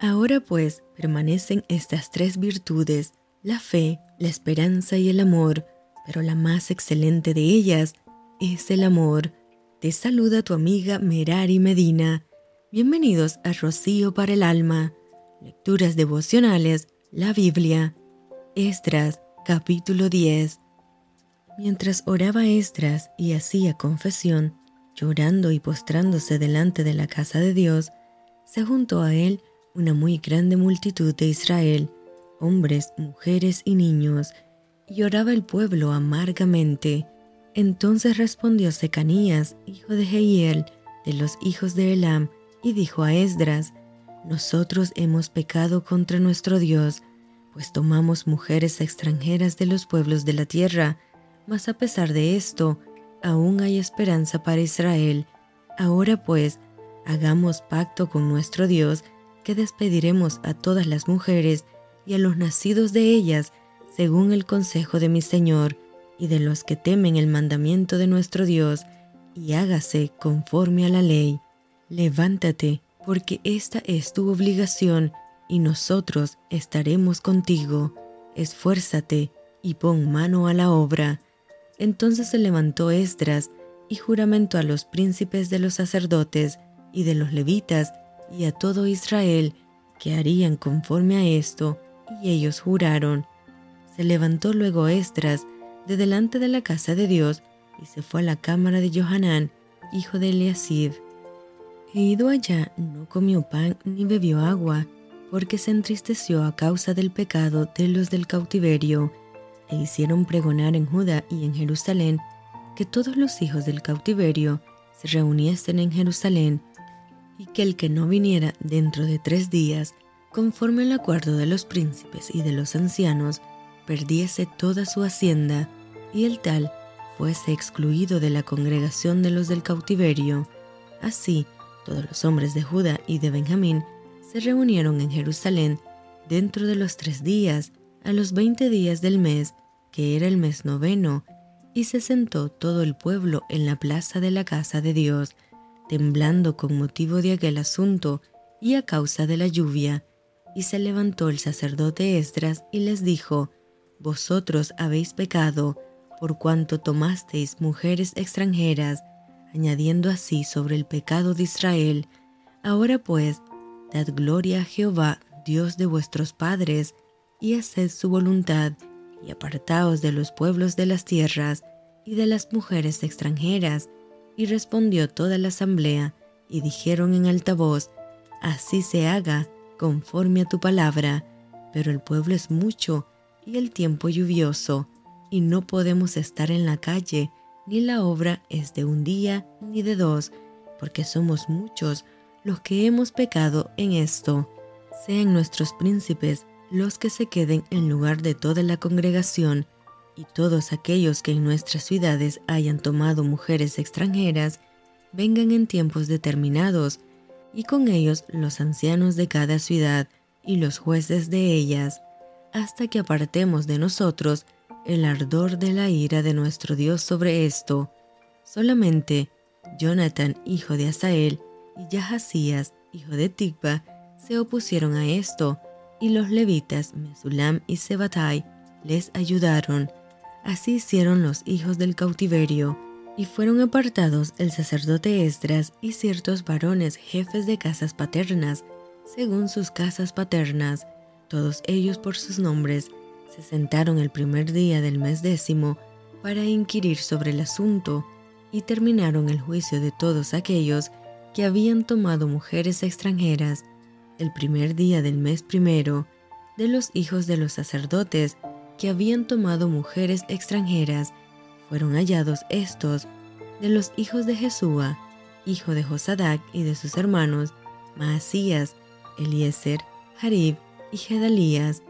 Ahora pues permanecen estas tres virtudes, la fe, la esperanza y el amor, pero la más excelente de ellas es el amor. Te saluda tu amiga Merari Medina. Bienvenidos a Rocío para el Alma. Lecturas devocionales, la Biblia. Estras, capítulo 10. Mientras oraba Estras y hacía confesión, llorando y postrándose delante de la casa de Dios, se juntó a él una muy grande multitud de Israel, hombres, mujeres y niños, y el pueblo amargamente. Entonces respondió Secanías, hijo de Jehiel, de los hijos de Elam, y dijo a Esdras, Nosotros hemos pecado contra nuestro Dios, pues tomamos mujeres extranjeras de los pueblos de la tierra, mas a pesar de esto, aún hay esperanza para Israel. Ahora pues, hagamos pacto con nuestro Dios, despediremos a todas las mujeres y a los nacidos de ellas, según el consejo de mi Señor, y de los que temen el mandamiento de nuestro Dios, y hágase conforme a la ley. Levántate, porque esta es tu obligación, y nosotros estaremos contigo. Esfuérzate y pon mano a la obra. Entonces se levantó Esdras y juramentó a los príncipes de los sacerdotes y de los levitas y a todo Israel que harían conforme a esto, y ellos juraron. Se levantó luego Esdras de delante de la casa de Dios y se fue a la cámara de Johanán, hijo de Eliasib. E ido allá no comió pan ni bebió agua, porque se entristeció a causa del pecado de los del cautiverio, e hicieron pregonar en Judá y en Jerusalén que todos los hijos del cautiverio se reuniesen en Jerusalén, y que el que no viniera dentro de tres días, conforme al acuerdo de los príncipes y de los ancianos, perdiese toda su hacienda, y el tal fuese excluido de la congregación de los del cautiverio. Así, todos los hombres de Judá y de Benjamín se reunieron en Jerusalén dentro de los tres días, a los veinte días del mes, que era el mes noveno, y se sentó todo el pueblo en la plaza de la casa de Dios, temblando con motivo de aquel asunto y a causa de la lluvia. Y se levantó el sacerdote Esdras y les dijo, Vosotros habéis pecado, por cuanto tomasteis mujeres extranjeras, añadiendo así sobre el pecado de Israel. Ahora pues, Dad gloria a Jehová, Dios de vuestros padres, y haced su voluntad, y apartaos de los pueblos de las tierras y de las mujeres extranjeras. Y respondió toda la asamblea, y dijeron en alta voz, Así se haga, conforme a tu palabra, pero el pueblo es mucho, y el tiempo lluvioso, y no podemos estar en la calle, ni la obra es de un día ni de dos, porque somos muchos, los que hemos pecado en esto. Sean nuestros príncipes los que se queden en lugar de toda la congregación, y todos aquellos que en nuestras ciudades hayan tomado mujeres extranjeras, vengan en tiempos determinados, y con ellos los ancianos de cada ciudad y los jueces de ellas, hasta que apartemos de nosotros el ardor de la ira de nuestro Dios sobre esto. Solamente Jonathan, hijo de Asael, y Yahasías, hijo de Tikba, se opusieron a esto, y los levitas Mesulam y Sebatai les ayudaron. Así hicieron los hijos del cautiverio, y fueron apartados el sacerdote Esdras y ciertos varones jefes de casas paternas, según sus casas paternas, todos ellos por sus nombres, se sentaron el primer día del mes décimo para inquirir sobre el asunto y terminaron el juicio de todos aquellos que habían tomado mujeres extranjeras el primer día del mes primero de los hijos de los sacerdotes que habían tomado mujeres extranjeras. Fueron hallados estos de los hijos de Jesúa, hijo de Josadac y de sus hermanos, Maasías, Eliezer, Harib y Gedalías,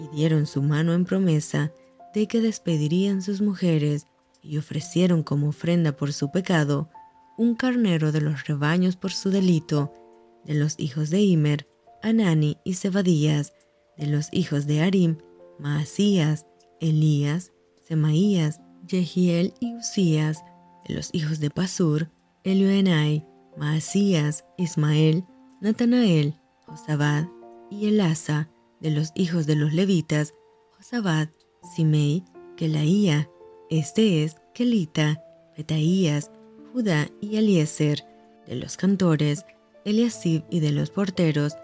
y dieron su mano en promesa de que despedirían sus mujeres y ofrecieron como ofrenda por su pecado un carnero de los rebaños por su delito, de los hijos de Imer, Anani y Zebadías, de los hijos de Arim, Maasías, Elías, Semaías, Jehiel y Usías, de los hijos de Pasur, Elioenai, Maasías, Ismael, Natanael, Josabad, y Elasa, de los hijos de los levitas, Josabad, Simei, Kelaía, este es Kelita, Betaías, Judá y Eliezer, de los cantores, Eliasib y de los porteros,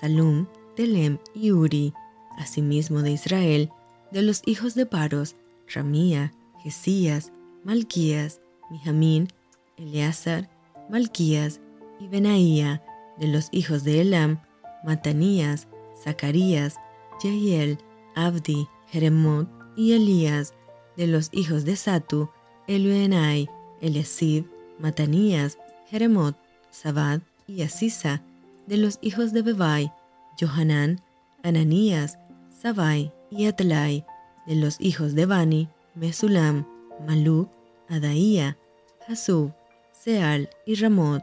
Salum, Telem y Uri, asimismo de Israel, de los hijos de Paros, Ramía, Jesías, Malquías, Mijamín, Eleazar, Malquías y Benaía, de los hijos de Elam, Matanías, Zacarías, Jehiel, Abdi, Jeremot y Elías, de los hijos de Satu, Eluenai, Eliasib, Matanías, Jeremot, Sabad y Asisa, de los hijos de Bebai, Johanán, Ananías, Y Atlai, de los hijos de Bani, Mesulam, Maluk, Adaía, Hasub, Seal y Ramot,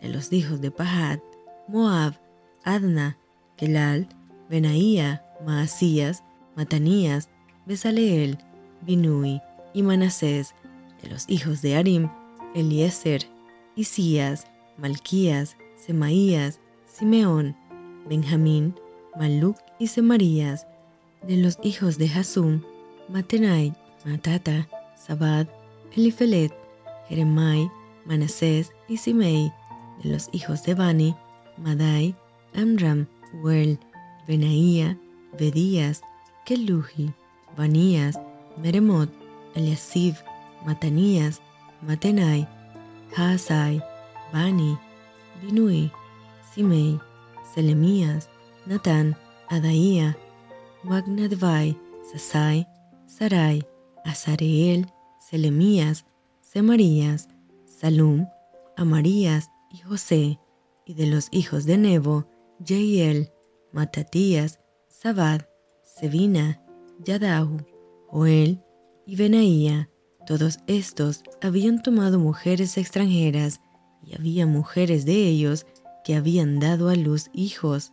de los hijos de Pahat, Moab, Adna, Kelal, Benaía, Maasías, Matanías, Besaleel, Binui y Manasés, de los hijos de Arim, Eliezer, Isías, Malquías, Semaías, Simeón, Benjamín, Maluk y Semarías, de los hijos de Hasum, Matenai, Matata, Sabad, Elifelet, Jeremai, Manasés y Simei, de los hijos de Bani, Madai, Amram, Uel, Benaía, Bedías, Keluhi, Banías, Meremot, Eliasib, Matanías, Matenai, Haasai, Bani, Binui, Simei, Selemías, Natán, Adaía, Magnadvai, Sasai, Sarai, Azareel, Selemías, Semarías, Salum, Amarías y José, y de los hijos de Nebo, Jeiel, Matatías, Sabad, Sevina, Yadahu, Joel y Benaía. Todos estos habían tomado mujeres extranjeras y había mujeres de ellos que habían dado a luz hijos.